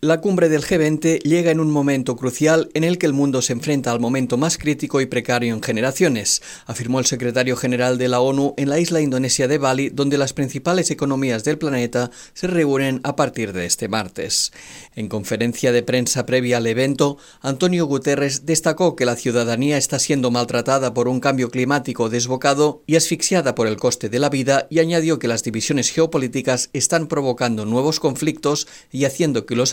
La cumbre del G20 llega en un momento crucial en el que el mundo se enfrenta al momento más crítico y precario en generaciones, afirmó el secretario general de la ONU en la isla indonesia de Bali, donde las principales economías del planeta se reúnen a partir de este martes. En conferencia de prensa previa al evento, Antonio Guterres destacó que la ciudadanía está siendo maltratada por un cambio climático desbocado y asfixiada por el coste de la vida y añadió que las divisiones geopolíticas están provocando nuevos conflictos y haciendo que los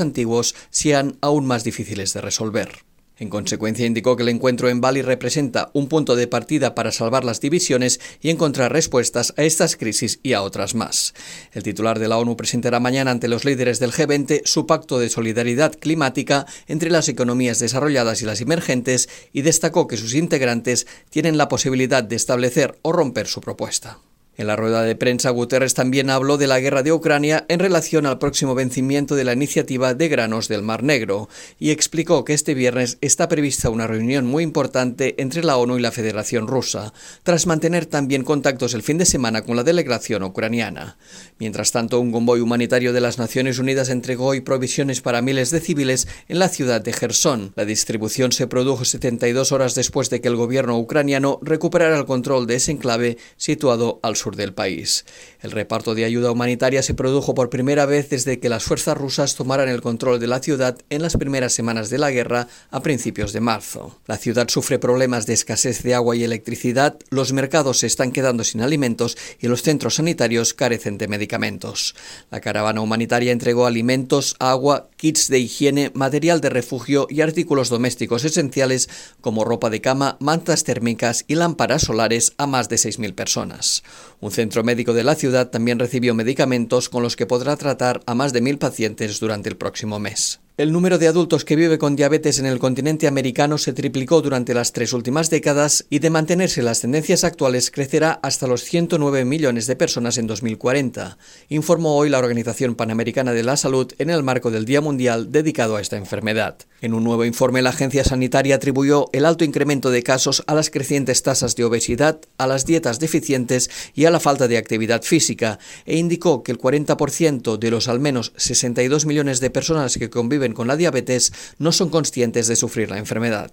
sean aún más difíciles de resolver. En consecuencia, indicó que el encuentro en Bali representa un punto de partida para salvar las divisiones y encontrar respuestas a estas crisis y a otras más. El titular de la ONU presentará mañana ante los líderes del G20 su pacto de solidaridad climática entre las economías desarrolladas y las emergentes y destacó que sus integrantes tienen la posibilidad de establecer o romper su propuesta. En la rueda de prensa, Guterres también habló de la guerra de Ucrania en relación al próximo vencimiento de la iniciativa de granos del Mar Negro y explicó que este viernes está prevista una reunión muy importante entre la ONU y la Federación Rusa, tras mantener también contactos el fin de semana con la delegación ucraniana. Mientras tanto, un convoy humanitario de las Naciones Unidas entregó hoy provisiones para miles de civiles en la ciudad de Gerson. La distribución se produjo 72 horas después de que el gobierno ucraniano recuperara el control de ese enclave situado al sur del país. El reparto de ayuda humanitaria se produjo por primera vez desde que las fuerzas rusas tomaran el control de la ciudad en las primeras semanas de la guerra a principios de marzo. La ciudad sufre problemas de escasez de agua y electricidad, los mercados se están quedando sin alimentos y los centros sanitarios carecen de medicamentos. La caravana humanitaria entregó alimentos, agua, kits de higiene, material de refugio y artículos domésticos esenciales como ropa de cama, mantas térmicas y lámparas solares a más de 6.000 personas. Un centro médico de la ciudad también recibió medicamentos con los que podrá tratar a más de mil pacientes durante el próximo mes. El número de adultos que vive con diabetes en el continente americano se triplicó durante las tres últimas décadas y de mantenerse las tendencias actuales crecerá hasta los 109 millones de personas en 2040, informó hoy la Organización Panamericana de la Salud en el marco del Día Mundial dedicado a esta enfermedad. En un nuevo informe, la agencia sanitaria atribuyó el alto incremento de casos a las crecientes tasas de obesidad, a las dietas deficientes y a la falta de actividad física, e indicó que el 40% de los al menos 62 millones de personas que con la diabetes no son conscientes de sufrir la enfermedad.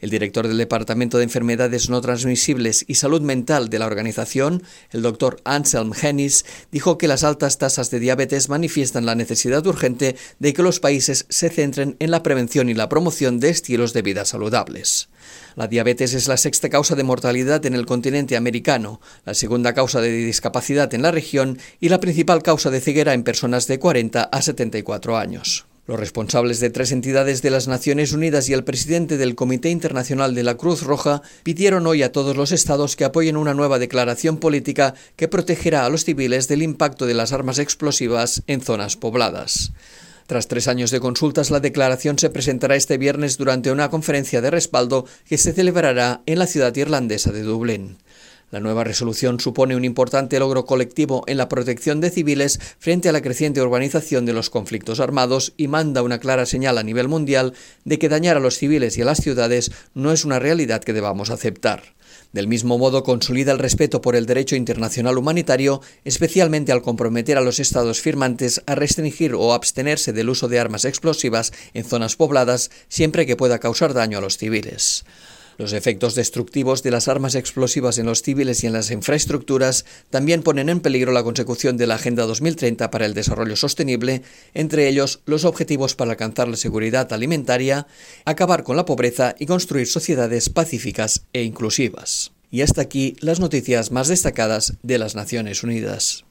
El director del Departamento de Enfermedades No Transmisibles y Salud Mental de la organización, el doctor Anselm Hennis, dijo que las altas tasas de diabetes manifiestan la necesidad urgente de que los países se centren en la prevención y la promoción de estilos de vida saludables. La diabetes es la sexta causa de mortalidad en el continente americano, la segunda causa de discapacidad en la región y la principal causa de ceguera en personas de 40 a 74 años. Los responsables de tres entidades de las Naciones Unidas y el presidente del Comité Internacional de la Cruz Roja pidieron hoy a todos los estados que apoyen una nueva declaración política que protegerá a los civiles del impacto de las armas explosivas en zonas pobladas. Tras tres años de consultas, la declaración se presentará este viernes durante una conferencia de respaldo que se celebrará en la ciudad irlandesa de Dublín. La nueva resolución supone un importante logro colectivo en la protección de civiles frente a la creciente urbanización de los conflictos armados y manda una clara señal a nivel mundial de que dañar a los civiles y a las ciudades no es una realidad que debamos aceptar. Del mismo modo, consolida el respeto por el derecho internacional humanitario, especialmente al comprometer a los estados firmantes a restringir o abstenerse del uso de armas explosivas en zonas pobladas siempre que pueda causar daño a los civiles. Los efectos destructivos de las armas explosivas en los civiles y en las infraestructuras también ponen en peligro la consecución de la Agenda 2030 para el Desarrollo Sostenible, entre ellos los objetivos para alcanzar la seguridad alimentaria, acabar con la pobreza y construir sociedades pacíficas e inclusivas. Y hasta aquí las noticias más destacadas de las Naciones Unidas.